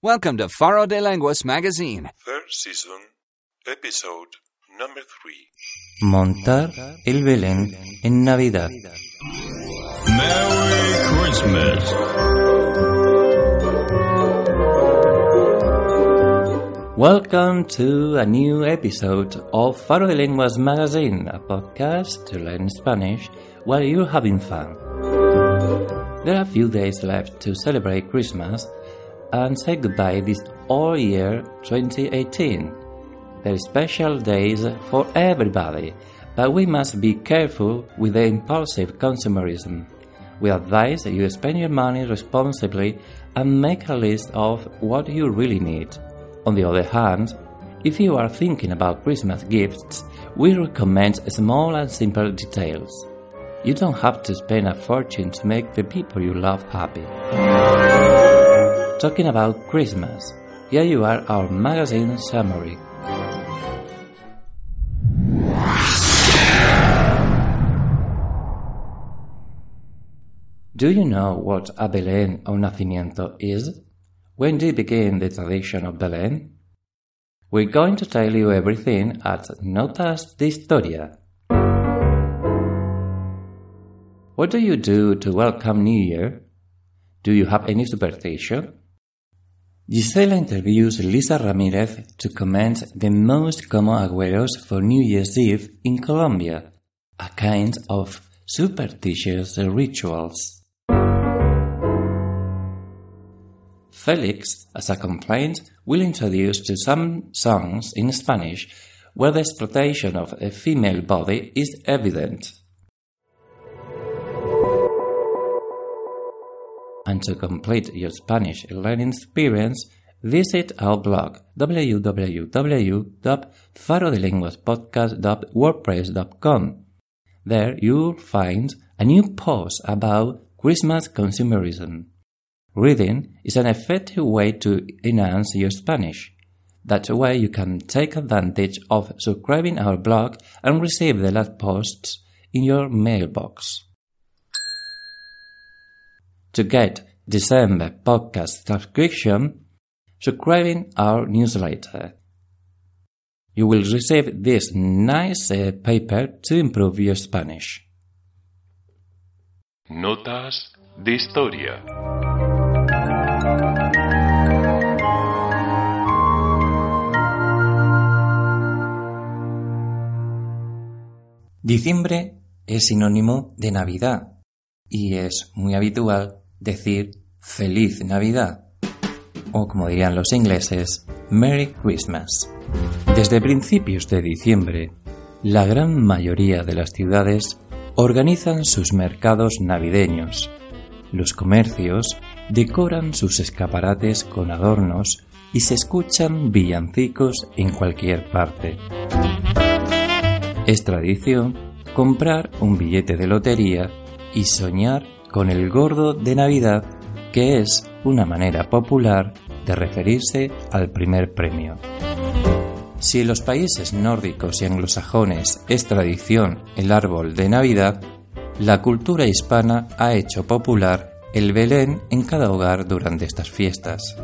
Welcome to Faro de Lenguas magazine. Third season, episode number three. Montar el Belén en Navidad. Merry Christmas. Welcome to a new episode of Faro de Lenguas magazine, a podcast to learn Spanish while you're having fun. There are a few days left to celebrate Christmas and say goodbye this all year 2018. There are special days for everybody, but we must be careful with the impulsive consumerism. We advise you spend your money responsibly and make a list of what you really need. On the other hand, if you are thinking about Christmas gifts, we recommend small and simple details. You don't have to spend a fortune to make the people you love happy. Talking about Christmas, here you are our magazine summary. Do you know what a Belén o nacimiento is? When did begin the tradition of Belén? We're going to tell you everything at Notas de Historia. What do you do to welcome New Year? Do you have any superstition? Gisela interviews Lisa Ramirez to comment the most common agüeros for New Year's Eve in Colombia, a kind of superstitious rituals. Felix, as a complaint, will introduce to some songs in Spanish where the exploitation of a female body is evident. And to complete your Spanish learning experience, visit our blog www.farodelenguaspodcast.wordpress.com. There you'll find a new post about Christmas consumerism. Reading is an effective way to enhance your Spanish. That way you can take advantage of subscribing our blog and receive the last posts in your mailbox. To get December podcast subscription, subscribing our newsletter. You will receive this nice uh, paper to improve your Spanish. Notas de historia. Diciembre es sinónimo de Navidad y es muy habitual decir Feliz Navidad o como dirían los ingleses, Merry Christmas. Desde principios de diciembre, la gran mayoría de las ciudades organizan sus mercados navideños. Los comercios decoran sus escaparates con adornos y se escuchan villancicos en cualquier parte. Es tradición comprar un billete de lotería y soñar con el gordo de Navidad, que es una manera popular de referirse al primer premio. Si en los países nórdicos y anglosajones es tradición el árbol de Navidad, la cultura hispana ha hecho popular el Belén en cada hogar durante estas fiestas.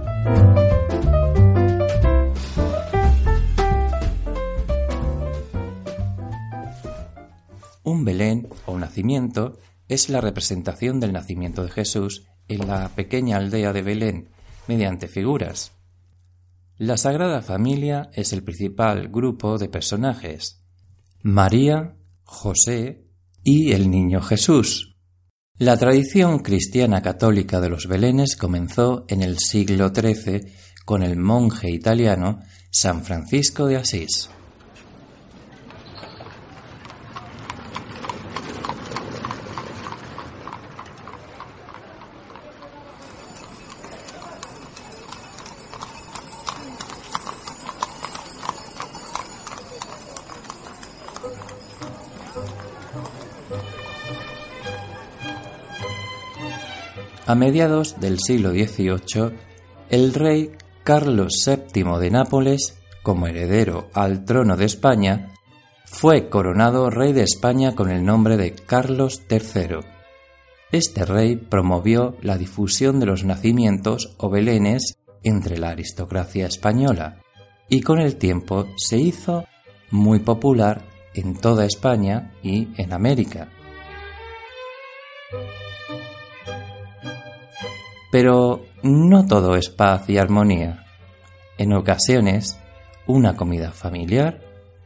Un Belén o nacimiento es la representación del nacimiento de Jesús en la pequeña aldea de Belén mediante figuras. La Sagrada Familia es el principal grupo de personajes. María, José y el Niño Jesús. La tradición cristiana católica de los Belenes comenzó en el siglo XIII con el monje italiano San Francisco de Asís. A mediados del siglo XVIII, el rey Carlos VII de Nápoles, como heredero al trono de España, fue coronado rey de España con el nombre de Carlos III. Este rey promovió la difusión de los nacimientos o belenes entre la aristocracia española y con el tiempo se hizo muy popular en toda España y en América. Pero no todo es paz y armonía. En ocasiones, una comida familiar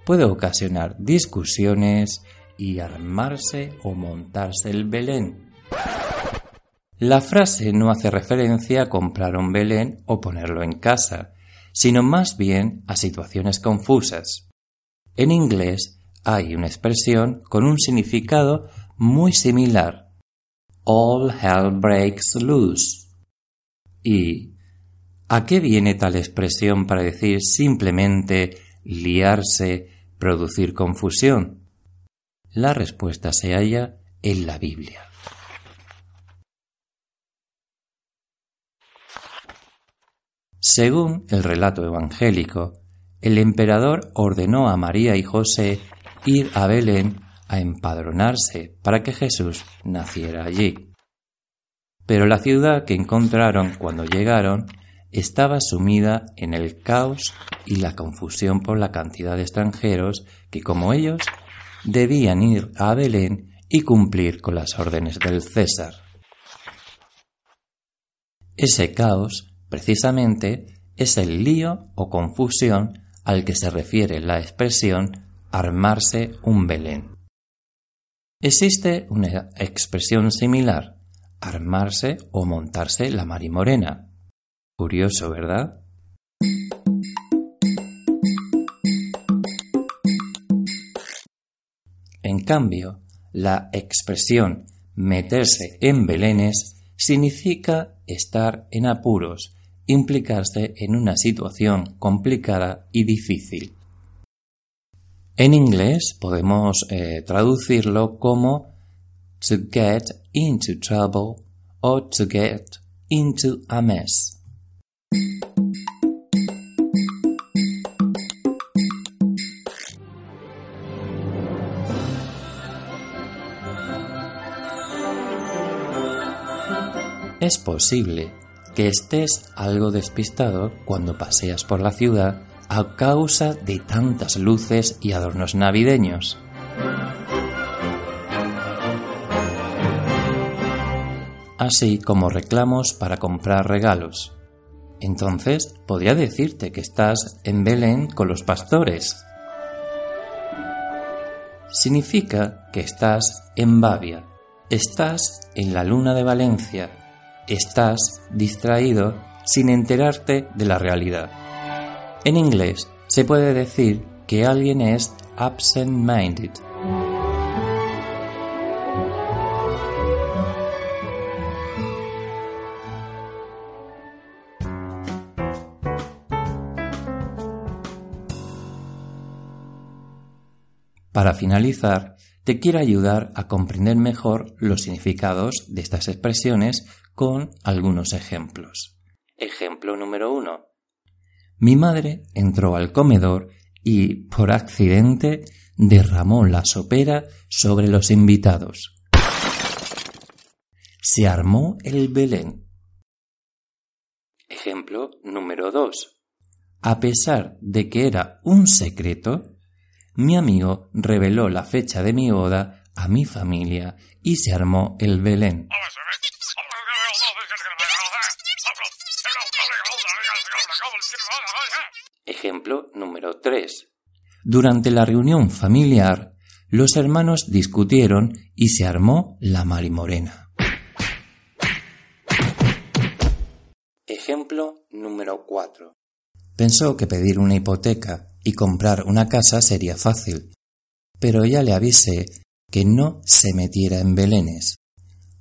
puede ocasionar discusiones y armarse o montarse el Belén. La frase no hace referencia a comprar un Belén o ponerlo en casa, sino más bien a situaciones confusas. En inglés hay una expresión con un significado muy similar. All hell breaks loose. ¿Y a qué viene tal expresión para decir simplemente liarse, producir confusión? La respuesta se halla en la Biblia. Según el relato evangélico, el emperador ordenó a María y José ir a Belén a empadronarse para que Jesús naciera allí. Pero la ciudad que encontraron cuando llegaron estaba sumida en el caos y la confusión por la cantidad de extranjeros que, como ellos, debían ir a Belén y cumplir con las órdenes del César. Ese caos, precisamente, es el lío o confusión al que se refiere la expresión armarse un Belén. Existe una expresión similar, armarse o montarse la marimorena. Curioso, ¿verdad? En cambio, la expresión meterse en belenes significa estar en apuros, implicarse en una situación complicada y difícil. En inglés podemos eh, traducirlo como to get into trouble or to get into a mess. Es posible que estés algo despistado cuando paseas por la ciudad a causa de tantas luces y adornos navideños. Así como reclamos para comprar regalos. Entonces podría decirte que estás en Belén con los pastores. Significa que estás en Bavia, estás en la luna de Valencia, estás distraído sin enterarte de la realidad. En inglés se puede decir que alguien es absent-minded. Para finalizar, te quiero ayudar a comprender mejor los significados de estas expresiones con algunos ejemplos. Ejemplo número uno. Mi madre entró al comedor y, por accidente, derramó la sopera sobre los invitados. Se armó el Belén. Ejemplo número 2. A pesar de que era un secreto, mi amigo reveló la fecha de mi boda a mi familia y se armó el Belén. Ejemplo número 3. Durante la reunión familiar, los hermanos discutieron y se armó la marimorena. Ejemplo número 4. Pensó que pedir una hipoteca y comprar una casa sería fácil, pero ya le avisé que no se metiera en belenes.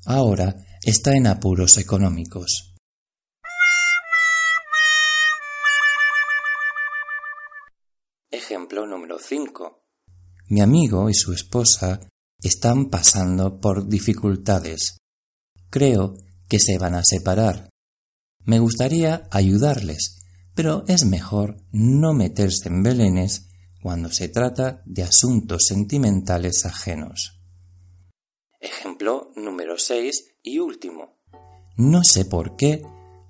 Ahora está en apuros económicos. Ejemplo número 5. Mi amigo y su esposa están pasando por dificultades. Creo que se van a separar. Me gustaría ayudarles, pero es mejor no meterse en belenes cuando se trata de asuntos sentimentales ajenos. Ejemplo número 6 y último. No sé por qué,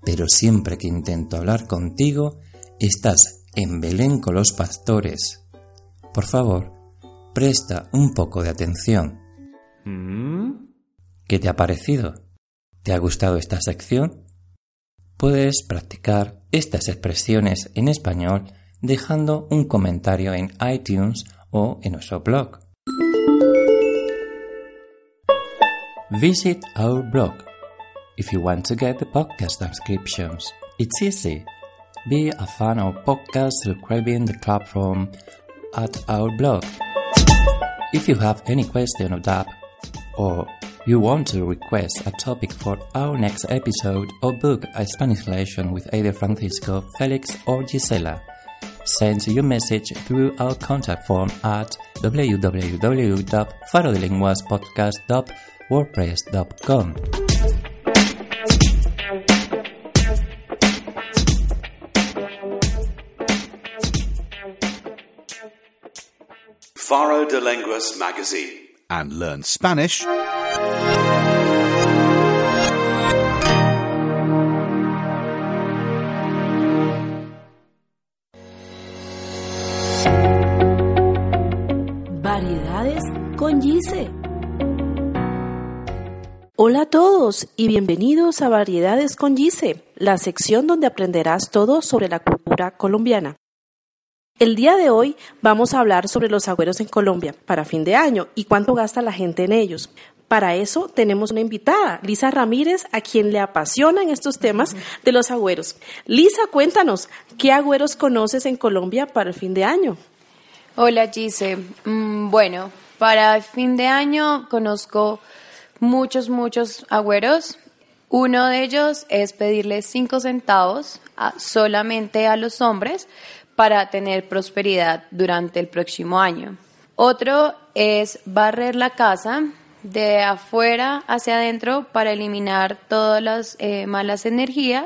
pero siempre que intento hablar contigo, estás en Belén con los pastores. Por favor, presta un poco de atención. ¿Qué te ha parecido? ¿Te ha gustado esta sección? Puedes practicar estas expresiones en español dejando un comentario en iTunes o en nuestro blog. Visit our blog if you want to get the podcast subscriptions. It's easy. Be a fan of podcasts subscribing the platform at our blog. If you have any question of that or you want to request a topic for our next episode or book a Spanish lesson with either Francisco, Felix or Gisela, send your message through our contact form at www.farodelenguaspodcast.wordpress.com. Faro de Lenguas magazine. and learn Spanish Variedades con Gise. Hola a todos y bienvenidos a Variedades con Gise, la sección donde aprenderás todo sobre la cultura colombiana. El día de hoy vamos a hablar sobre los agüeros en Colombia para fin de año y cuánto gasta la gente en ellos. Para eso tenemos una invitada, Lisa Ramírez, a quien le apasionan estos temas de los agüeros. Lisa, cuéntanos, ¿qué agüeros conoces en Colombia para el fin de año? Hola Gise, Mm, bueno, para el fin de año conozco muchos, muchos agüeros. Uno de ellos es pedirle cinco centavos solamente a los hombres para tener prosperidad durante el próximo año. Otro es barrer la casa de afuera hacia adentro para eliminar todas las eh, malas energías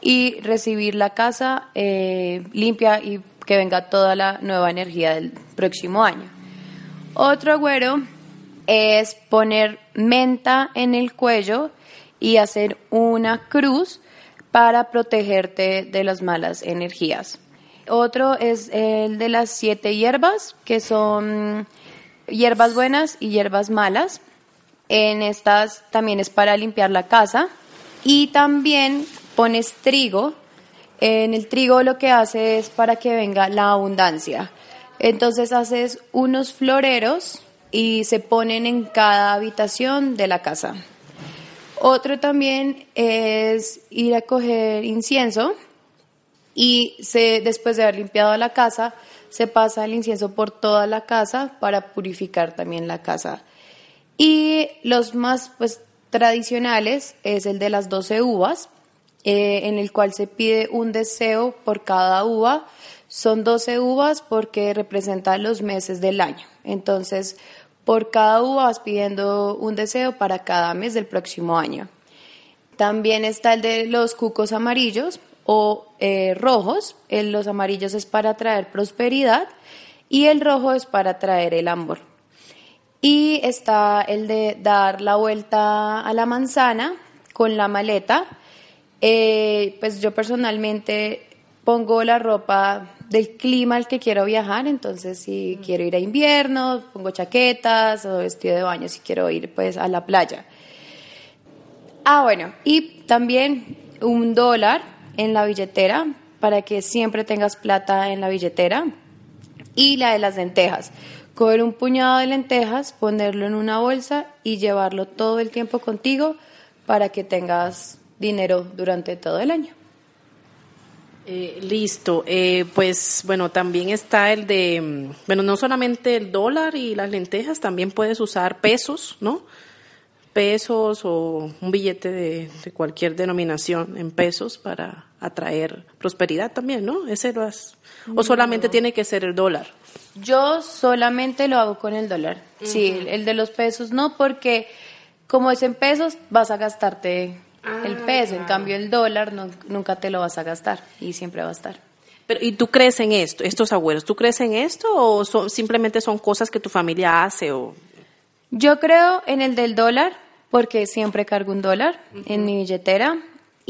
y recibir la casa eh, limpia y que venga toda la nueva energía del próximo año. Otro agüero es poner menta en el cuello y hacer una cruz para protegerte de las malas energías. Otro es el de las siete hierbas, que son hierbas buenas y hierbas malas. En estas también es para limpiar la casa. Y también pones trigo. En el trigo lo que hace es para que venga la abundancia. Entonces haces unos floreros y se ponen en cada habitación de la casa. Otro también es ir a coger incienso y después de haber limpiado la casa, se pasa el incienso por toda la casa para purificar también la casa. Y los más pues, tradicionales es el de las 12 uvas, eh, en el cual se pide un deseo por cada uva. Son 12 uvas porque representan los meses del año. Entonces, por cada uva vas pidiendo un deseo para cada mes del próximo año. También está el de los cucos amarillos o eh, rojos. El- los amarillos es para traer prosperidad y el rojo es para traer el amor. Y está el de dar la vuelta a la manzana con la maleta. Eh, pues yo personalmente pongo la ropa del clima al que quiero viajar, entonces si quiero ir a invierno, pongo chaquetas o vestido de baño si quiero ir pues a la playa. Ah, bueno, y también un dólar en la billetera para que siempre tengas plata en la billetera. Y la de las lentejas. Coger un puñado de lentejas, ponerlo en una bolsa y llevarlo todo el tiempo contigo para que tengas dinero durante todo el año. Eh, listo, eh, pues bueno, también está el de, mm, bueno, no solamente el dólar y las lentejas, también puedes usar pesos, ¿no? Pesos o un billete de, de cualquier denominación en pesos para atraer prosperidad también, ¿no? Ese lo has, o solamente tiene que ser el dólar. Yo solamente lo hago con el dólar. Sí, el- el de los pesos no, porque como es en pesos, vas a gastarte el peso. En cambio, el dólar no- nunca te lo vas a gastar y siempre va a estar. Pero, ¿Y tú crees en esto, estos abuelos? ¿Tú crees en esto o son, simplemente son cosas que tu familia hace? O... Yo creo en el del dólar, porque siempre cargo un dólar en mi billetera.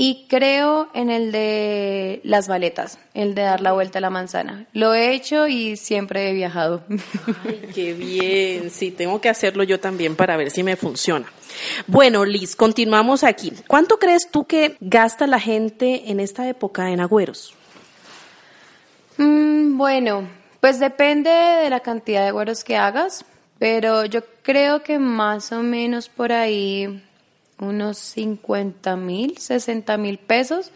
Y creo en el de las maletas, el de dar la vuelta a la manzana. Lo he hecho y siempre he viajado. Ay, qué bien. Sí, tengo que hacerlo yo también para ver si me funciona. Bueno, Liz, continuamos aquí. ¿Cuánto crees tú que gasta la gente en esta época en agüeros? Mm, bueno, pues depende de la cantidad de agüeros que hagas, pero yo creo que más o menos por ahí unos 50 mil, 60 mil pesos.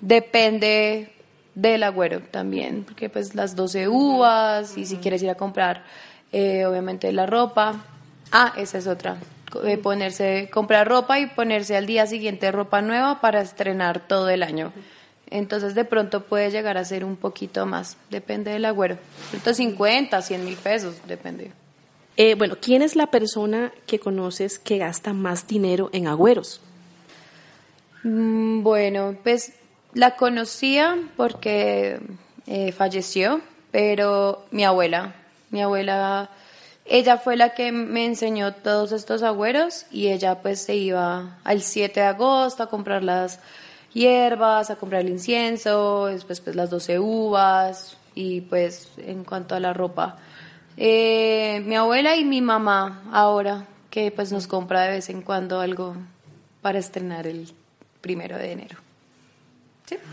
Depende del agüero también, porque pues las 12 uvas y si quieres ir a comprar, eh, obviamente la ropa. Ah, esa es otra. Eh, ponerse, comprar ropa y ponerse al día siguiente ropa nueva para estrenar todo el año. Entonces de pronto puede llegar a ser un poquito más, depende del agüero. 50, 100 mil pesos, depende. Eh, bueno, ¿quién es la persona que conoces que gasta más dinero en agüeros? Mm, bueno, pues la conocía porque eh, falleció, pero mi abuela, mi abuela, ella fue la que me enseñó todos estos agüeros y ella pues se iba al 7 de agosto a comprar las hierbas, a comprar el incienso, después pues las 12 uvas y pues en cuanto a la ropa eh, mi abuela y mi mamá ahora, que pues nos compra de vez en cuando algo para estrenar el primero de enero.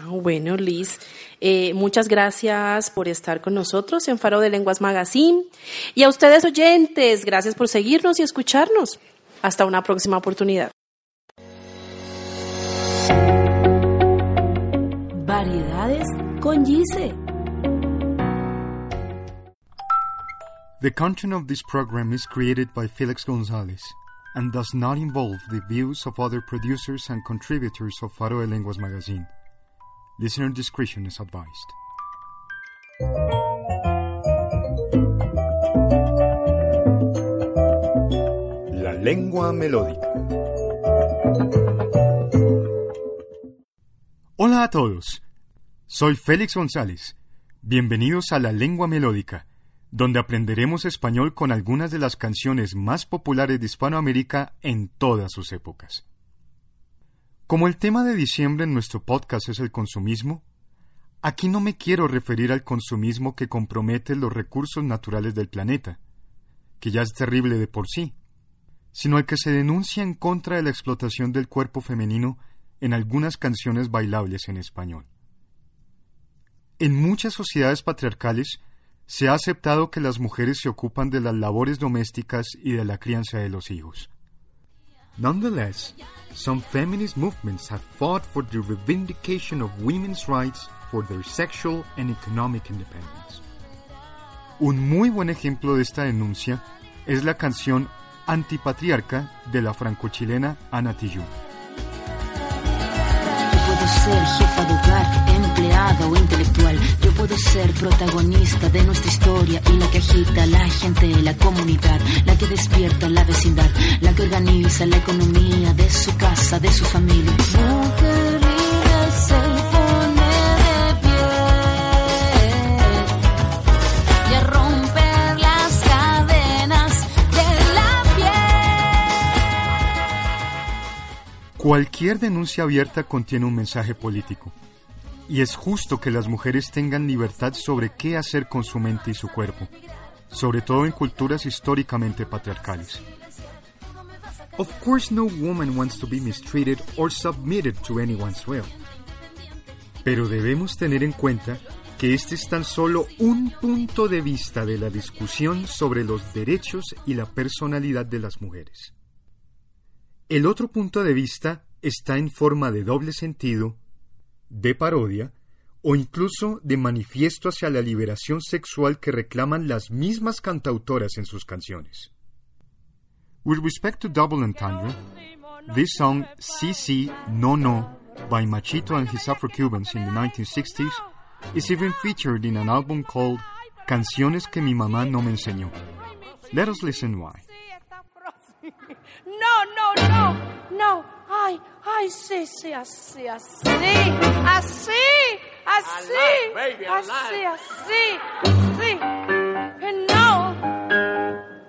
Ah, bueno, Liz, eh, muchas gracias por estar con nosotros en Faro de Lenguas Magazine. Y a ustedes oyentes, gracias por seguirnos y escucharnos. Hasta una próxima oportunidad. Variedades con Gise. The content of this program is created by Felix Gonzalez and does not involve the views of other producers and contributors of Faro de Lenguas magazine. Listener discretion is advised. La lengua melódica. Hola a todos. Soy Félix González. Bienvenidos a La Lengua Melódica donde aprenderemos español con algunas de las canciones más populares de Hispanoamérica en todas sus épocas. Como el tema de diciembre en nuestro podcast es el consumismo, aquí no me quiero referir al consumismo que compromete los recursos naturales del planeta, que ya es terrible de por sí, sino al que se denuncia en contra de la explotación del cuerpo femenino en algunas canciones bailables en español. En muchas sociedades patriarcales, se ha aceptado que las mujeres se ocupan de las labores domésticas y de la crianza de los hijos. Nonetheless, some feminist movements have fought for the revindication of women's rights for their sexual and economic independence. Un muy buen ejemplo de esta denuncia es la canción Antipatriarca de la franco-chilena Ana Tijoux. Ser jefa de hogar, empleada o intelectual. Yo puedo ser protagonista de nuestra historia y la que agita la gente, la comunidad, la que despierta la vecindad, la que organiza la economía de su casa, de su familia. Mujer Cualquier denuncia abierta contiene un mensaje político. Y es justo que las mujeres tengan libertad sobre qué hacer con su mente y su cuerpo, sobre todo en culturas históricamente patriarcales. Of course no woman wants to be mistreated or submitted to anyone's will. Pero debemos tener en cuenta que este es tan solo un punto de vista de la discusión sobre los derechos y la personalidad de las mujeres. El otro punto de vista está en forma de doble sentido, de parodia o incluso de manifiesto hacia la liberación sexual que reclaman las mismas cantautoras en sus canciones. With respect to double entendre, this song CC No No by Machito and his Afro-Cubans in the 1960s is even featured in an album called Canciones que mi mamá no me enseñó. Let us listen why. No, no, no, no. Ay, ay, sí, sí, así, así, así, así, así, así, así. No.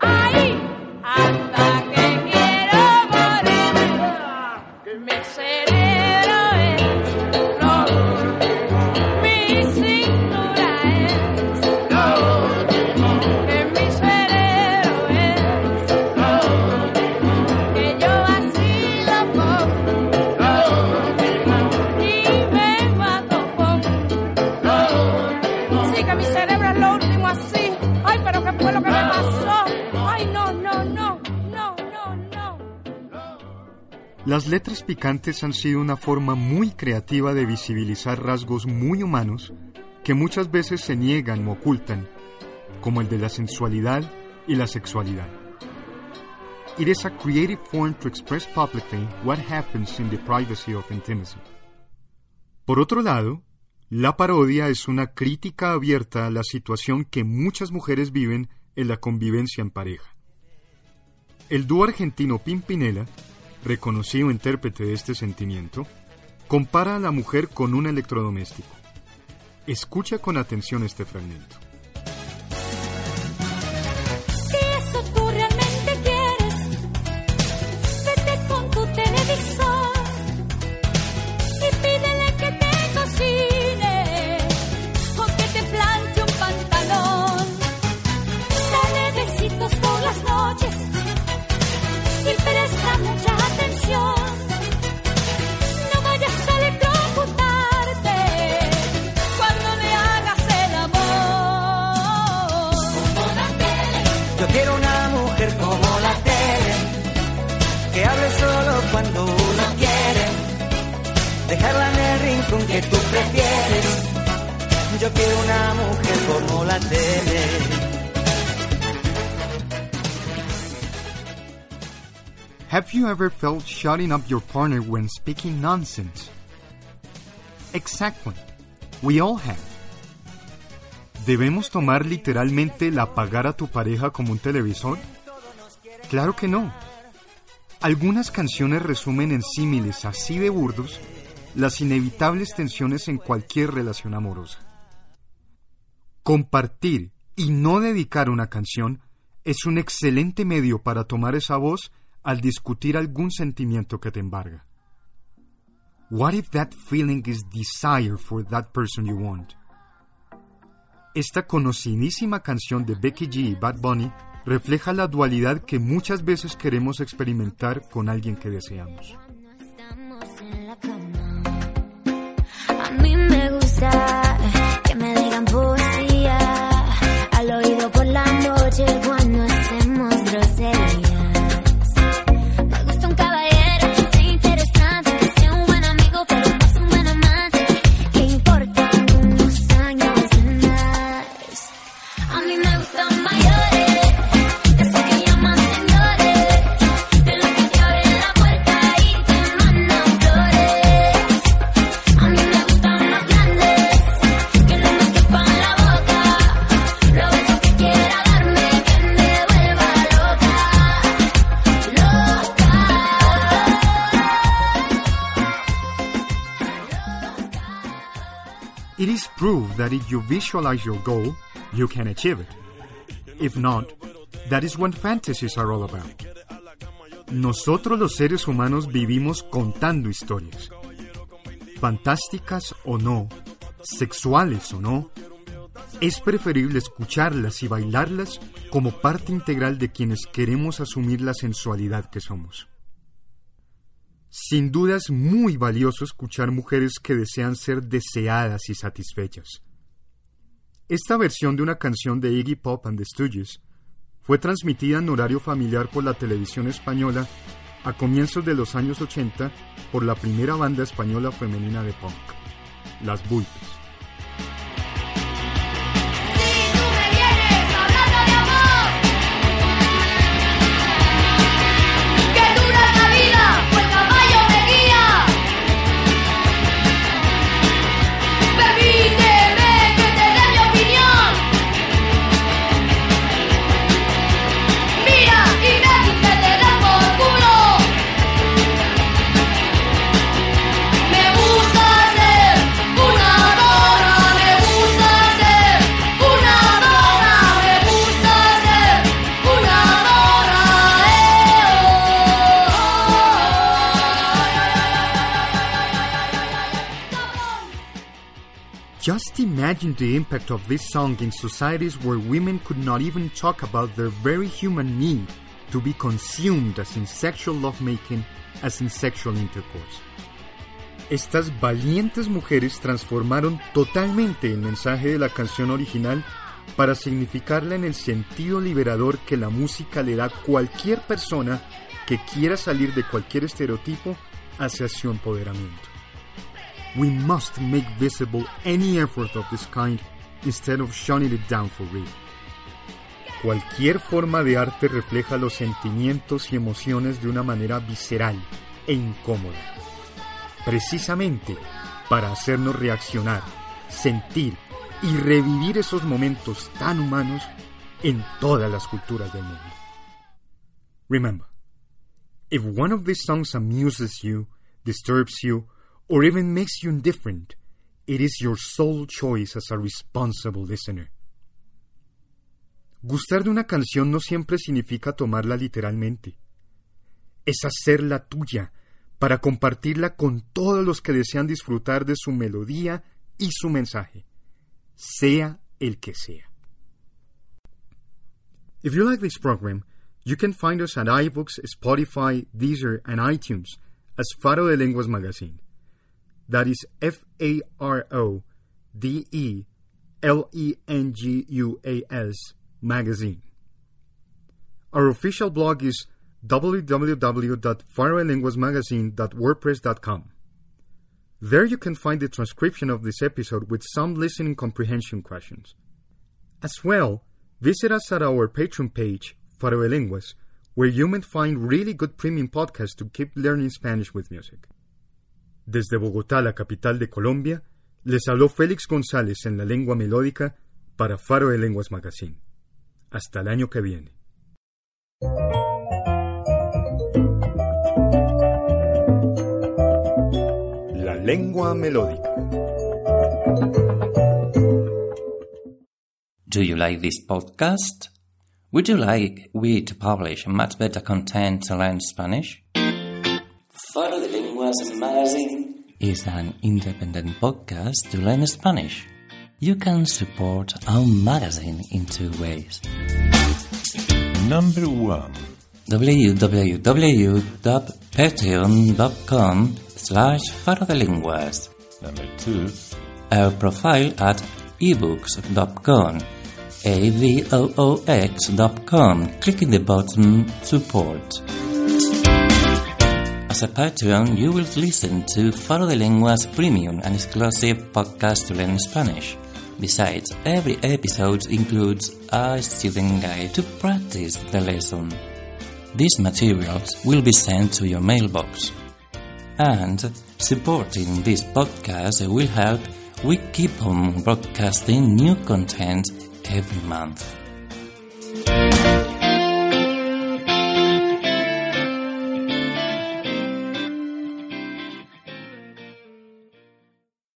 Ay, hasta que quiero morir. Mi cerebro Las letras picantes han sido una forma muy creativa de visibilizar rasgos muy humanos que muchas veces se niegan o ocultan, como el de la sensualidad y la sexualidad. It is a creative form to express publicly what happens in the privacy of intimacy. Por otro lado, la parodia es una crítica abierta a la situación que muchas mujeres viven en la convivencia en pareja. El dúo argentino Pimpinela, reconocido intérprete de este sentimiento, compara a la mujer con un electrodoméstico. Escucha con atención este fragmento. Que tú prefieres. Yo quiero una mujer como la tele. Have you ever felt shutting up your partner when speaking nonsense? Exactly. We all have. ¿Debemos tomar literalmente el apagar a tu pareja como un televisor? Claro que no. Algunas canciones resumen en símiles así de burdos las inevitables tensiones en cualquier relación amorosa. Compartir y no dedicar una canción es un excelente medio para tomar esa voz al discutir algún sentimiento que te embarga. What if that feeling is desire for that person you want? Esta conocidísima canción de Becky G y Bad Bunny refleja la dualidad que muchas veces queremos experimentar con alguien que deseamos. Me that if you visualize your goal, you can achieve it. If not, that is what fantasies are all about. Nosotros los seres humanos vivimos contando historias. Fantásticas o no, sexuales o no, es preferible escucharlas y bailarlas como parte integral de quienes queremos asumir la sensualidad que somos. Sin duda es muy valioso escuchar mujeres que desean ser deseadas y satisfechas. Esta versión de una canción de Iggy Pop and the Stooges fue transmitida en horario familiar por la televisión española a comienzos de los años 80 por la primera banda española femenina de punk, Las Bulpes. Just imagine the impact of this song in societies where women could not even talk about their very human need to be consumed as in sexual lovemaking as in sexual intercourse. Estas valientes mujeres transformaron totalmente el mensaje de la canción original para significarla en el sentido liberador que la música le da a cualquier persona que quiera salir de cualquier estereotipo hacia su empoderamiento. We must make visible any effort of this kind instead of shunning it down for real. Cualquier forma de arte refleja los sentimientos y emociones de una manera visceral e incómoda, precisamente para hacernos reaccionar, sentir y revivir esos momentos tan humanos en todas las culturas del mundo. Remember, if one of these songs amuses you, disturbs you, or even makes you indifferent, it is your sole choice as a responsible listener. Gustar de una canción no siempre significa tomarla literalmente. Es hacerla tuya para compartirla con todos los que desean disfrutar de su melodía y su mensaje, sea el que sea. If you like this program, you can find us at iBooks, Spotify, Deezer, and iTunes as Faro de Lenguas Magazine. That is F A R O D E L E N G U A S magazine. Our official blog is www.faroelenguasmagazine.wordpress.com. There you can find the transcription of this episode with some listening comprehension questions. As well, visit us at our Patreon page, Faro de Lenguas, where you may find really good premium podcasts to keep learning Spanish with music. Desde Bogotá, la capital de Colombia, les habló Félix González en la lengua melódica para Faro de Lenguas Magazine. Hasta el año que viene. La lengua melódica. Do you like this podcast? Would you like we to publish much better content to learn Spanish? Faro de Lenguas Magazine is an independent podcast to learn Spanish. You can support our magazine in two ways. Number one. www.patreon.com slash Faro de Number two. Our profile at ebooks.com avoox.com. Clicking the button Support. As a Patreon, you will listen to Faro de Lenguas premium and exclusive podcast to learn Spanish. Besides, every episode includes a student guide to practice the lesson. These materials will be sent to your mailbox. And supporting this podcast will help we keep on broadcasting new content every month.